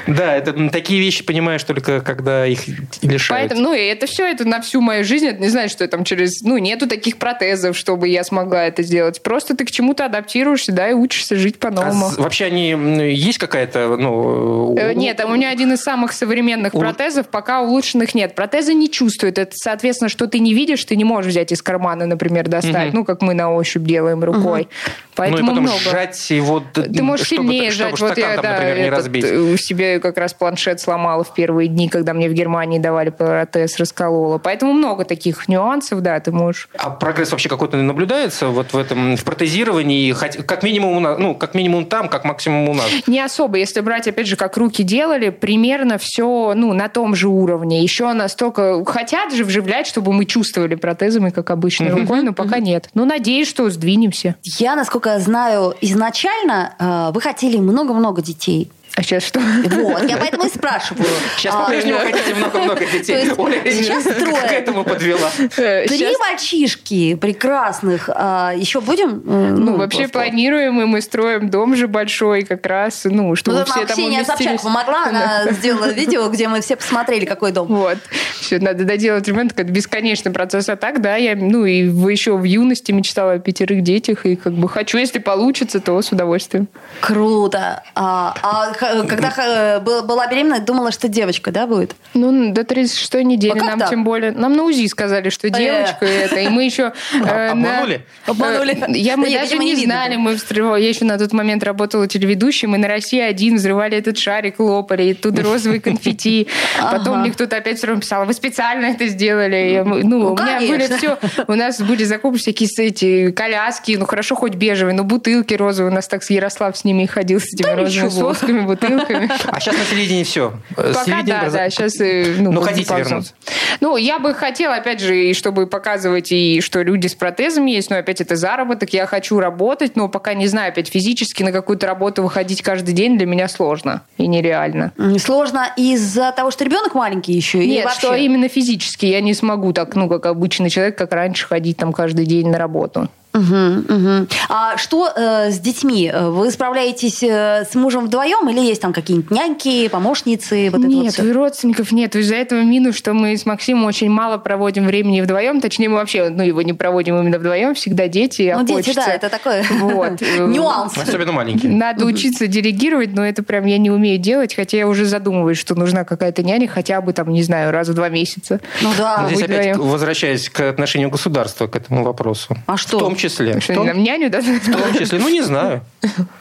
Да, это такие вещи понимаешь только, когда их лишают. Поэтому, ну, и это все, это на всю мою жизнь. Это не значит, что там через... Ну, нету таких протезов, чтобы я смогла это сделать. Просто ты к чему-то адаптируешься, да, и учишься жить по-новому. А вообще они... Есть какая-то, ну... Э, нет, у меня один из самых современных у... протезов, пока улучшенных нет. Протезы не чувствуют. Это, соответственно, что ты не видишь, ты не можешь взять из кармана, например, достать. Угу. Ну, как мы на ощупь делаем рукой. Угу. Поэтому ну, и потом много. сжать его... Ты можешь чтобы, сильнее чтобы, сжать. Чтобы вот я, там, да, например, не разбить себе как раз планшет сломала в первые дни, когда мне в Германии давали протез, расколола. Поэтому много таких нюансов, да, ты можешь. А прогресс вообще какой-то наблюдается вот в этом, в протезировании, как минимум, у нас, ну, как минимум там, как максимум у нас? Не особо. Если брать, опять же, как руки делали, примерно все, ну, на том же уровне. Еще настолько хотят же вживлять, чтобы мы чувствовали протезами, как обычной рукой, но пока нет. Ну, надеюсь, что сдвинемся. Я, насколько знаю, изначально э, вы хотели много-много детей. А сейчас что? Вот, я поэтому и спрашиваю. Сейчас а, по-прежнему хотите много-много детей. Оля сейчас трое. к этому подвела. Э, Три мальчишки прекрасных. А, еще будем? Э, ну, ну вообще планируем, и мы строим дом же большой как раз, ну, чтобы ну, все там Ксения Собчак помогла, она сделала видео, где мы все посмотрели, какой дом. Вот. Все, надо доделать ремонт, это бесконечный процесс. А так, да, я, ну, и еще в юности мечтала о пятерых детях, и как бы хочу, если получится, то с удовольствием. Круто. А, а когда э, была беременна, думала, что девочка, да, будет? Ну, до 36 недели. А нам так? тем более... Нам на УЗИ сказали, что э. девочка это. И мы еще... Э, обманули? Обманули. Я, мы даже не знали. Мы Я еще на тот момент работала телеведущей. Мы на России один взрывали этот шарик, лопали. И тут розовые конфетти. Потом мне кто-то опять все равно писал, вы специально это сделали. Ну, ну, у меня были все... У нас были закупки всякие эти коляски. Ну, хорошо, хоть бежевые, но бутылки розовые. У нас так с Ярослав с ними ходил, с этими розовыми сосками, бутылками. А сейчас на телевидении все. Пока да, да, сейчас... Э, ну, ну хотите вернуться? Ну, я бы хотела, опять же, и чтобы показывать, и что люди с протезами есть, но опять это заработок, я хочу работать, но пока не знаю, опять физически на какую-то работу выходить каждый день для меня сложно и нереально. Сложно из-за того, что ребенок маленький еще? Нет, вообще? что именно физически. Я не смогу так, ну, как обычный человек, как раньше, ходить там каждый день на работу. Угу, угу. А что э, с детьми? Вы справляетесь э, с мужем вдвоем или есть там какие-нибудь няньки, помощницы? Вот нет, вот родственников нет. Из-за этого минус, что мы с Максимом очень мало проводим времени вдвоем. Точнее, мы вообще ну, его не проводим именно вдвоем. Всегда дети. А ну, дети, да, это такой вот. нюанс. Особенно маленькие. Надо учиться делегировать, но это прям я не умею делать, хотя я уже задумываюсь, что нужна какая-то няня хотя бы там, не знаю, раз в два месяца. Ну да. Здесь опять возвращаясь к отношению государства к этому вопросу. А что? В том числе. Что, том, нам няню дадут? В том числе, ну, не знаю.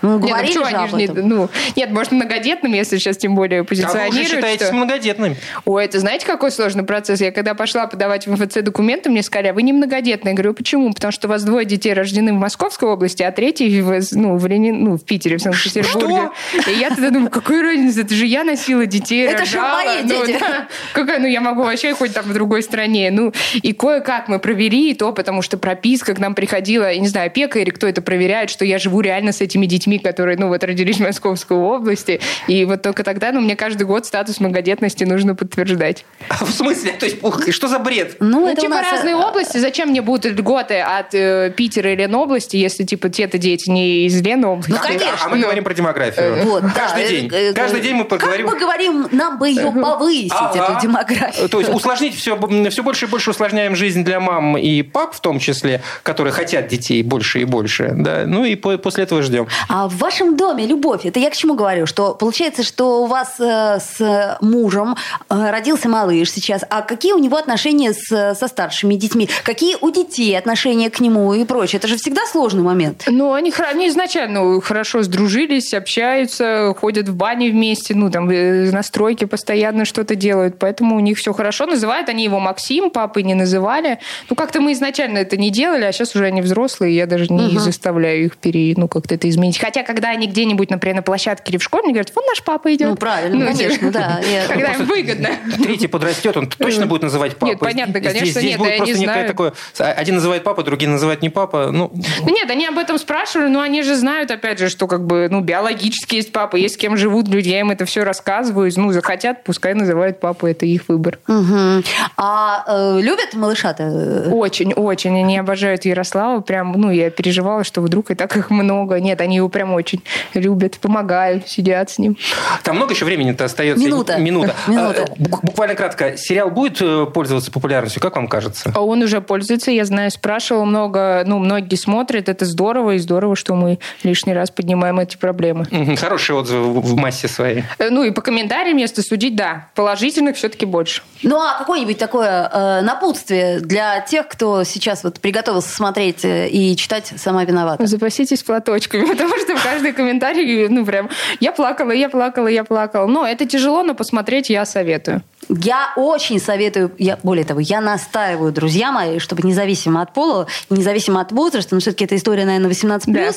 Ну, говорили нет, ну, они же не, ну, нет, может, многодетными, если сейчас тем более позиционируют. А вы считаетесь что... многодетными? Ой, это знаете, какой сложный процесс? Я когда пошла подавать в МФЦ документы, мне сказали, а вы не многодетные. Я говорю, почему? Потому что у вас двое детей рождены в Московской области, а третий в, ну, в, Ленин... ну, в Питере, в Санкт-Петербурге. И я тогда думаю, какой разница? Это же я носила детей, Это же мои ну, дети. Да. Какая, ну, я могу вообще хоть там в другой стране. Ну, и кое-как мы провели и то, потому что прописка к нам приходила, я не знаю, опека или кто это проверяет, что я живу реально с этими детьми, которые, ну, вот родились в Московской области. И вот только тогда, ну, мне каждый год статус многодетности нужно подтверждать. В смысле? То есть, что за бред? Ну, ну это типа нас... разные области. Зачем мне будут льготы от э, Питера или Ленобласти, если, типа, те-то дети не из Ленобласти? Ну, конечно. А мы говорим про демографию. Э, вот, Каждый да. день. Э, э, Каждый день мы поговорим... Как мы говорим, нам бы ее повысить, ага. эту демографию. То есть, усложнить все, все больше и больше усложняем жизнь для мам и пап в том числе, которые хотят хотят детей больше и больше. Да? Ну и после этого ждем. А в вашем доме любовь, это я к чему говорю? Что получается, что у вас э, с мужем э, родился малыш сейчас, а какие у него отношения с, со старшими детьми? Какие у детей отношения к нему и прочее? Это же всегда сложный момент. Ну, они, они изначально хорошо сдружились, общаются, ходят в бане вместе, ну, там, э, на стройке постоянно что-то делают, поэтому у них все хорошо. Называют они его Максим, папы не называли. Ну, как-то мы изначально это не делали, а сейчас уже они взрослые, и я даже не угу. заставляю их пере, ну, как-то это изменить. Хотя, когда они где-нибудь, например, на площадке или в школе, они говорят, вон наш папа идет. Ну, правильно, ну, конечно, да. Когда им выгодно. Третий подрастет, он точно будет называть папой. Нет, понятно, конечно, здесь, здесь нет, будет просто не некое такое... Один называет папа, другие называют не папа. Ну... Нет, они об этом спрашивали, но они же знают, опять же, что как бы, ну, биологически есть папа, есть с кем живут люди, я им это все рассказываю. Ну, захотят, пускай называют папу, это их выбор. Угу. А э, любят малыша-то? Очень, очень. Они обожают Ярослава. Прям, ну, я переживала, что вдруг и так их много. Нет, они его прям очень любят, помогают, сидят с ним. Там много еще времени-то остается? Минута. Минута. Минута. А, буквально кратко. Сериал будет э, пользоваться популярностью, как вам кажется? А он уже пользуется, я знаю, спрашивал много, ну, многие смотрят, это здорово, и здорово, что мы лишний раз поднимаем эти проблемы. Хорошие отзывы в массе своей. Э, ну, и по комментариям, если судить, да. Положительных все-таки больше. Ну, а какое-нибудь такое э, напутствие для тех, кто сейчас вот приготовился смотреть э, и читать «Сама виновата»? Запаситесь платочками, потому что в каждый комментарий, ну, прям, я плакала, я плакала, я плакала. Но это тяжело, но посмотреть я советую. Я очень советую, я, более того, я настаиваю, друзья мои, чтобы независимо от пола, независимо от возраста, но все-таки эта история, наверное, 18+, да.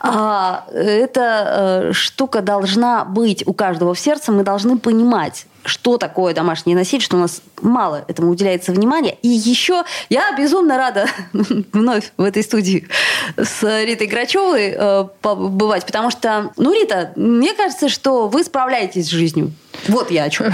а, эта э, штука должна быть у каждого в сердце, мы должны понимать, что такое домашнее насилие, что у нас мало этому уделяется внимания. И еще я безумно рада вновь в этой студии с Ритой Грачевой э, побывать, потому что, ну, Рита, мне кажется, что вы справляетесь с жизнью. Вот я о чем.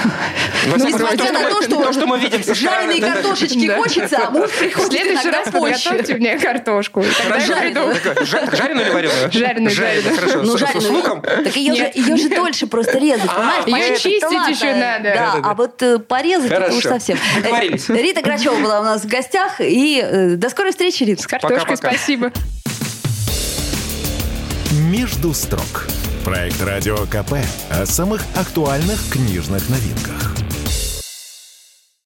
Несмотря на то, что, то, что мы видим жареные картошечки хочется, а муж приходит Следующий раз подготовьте мне картошку. Жареную или вареную? Жареную, жареную. Хорошо, ну, с луком? Так ее же, ее же дольше просто резать, а, понимаешь? Ее чистить еще надо. Да, а вот э, порезать это уж совсем. Договорились. Рита Грачева была у нас в гостях. И э, до скорой встречи, Рита. С картошкой спасибо. «Между строк» Проект «Радио КП» о самых актуальных книжных новинках.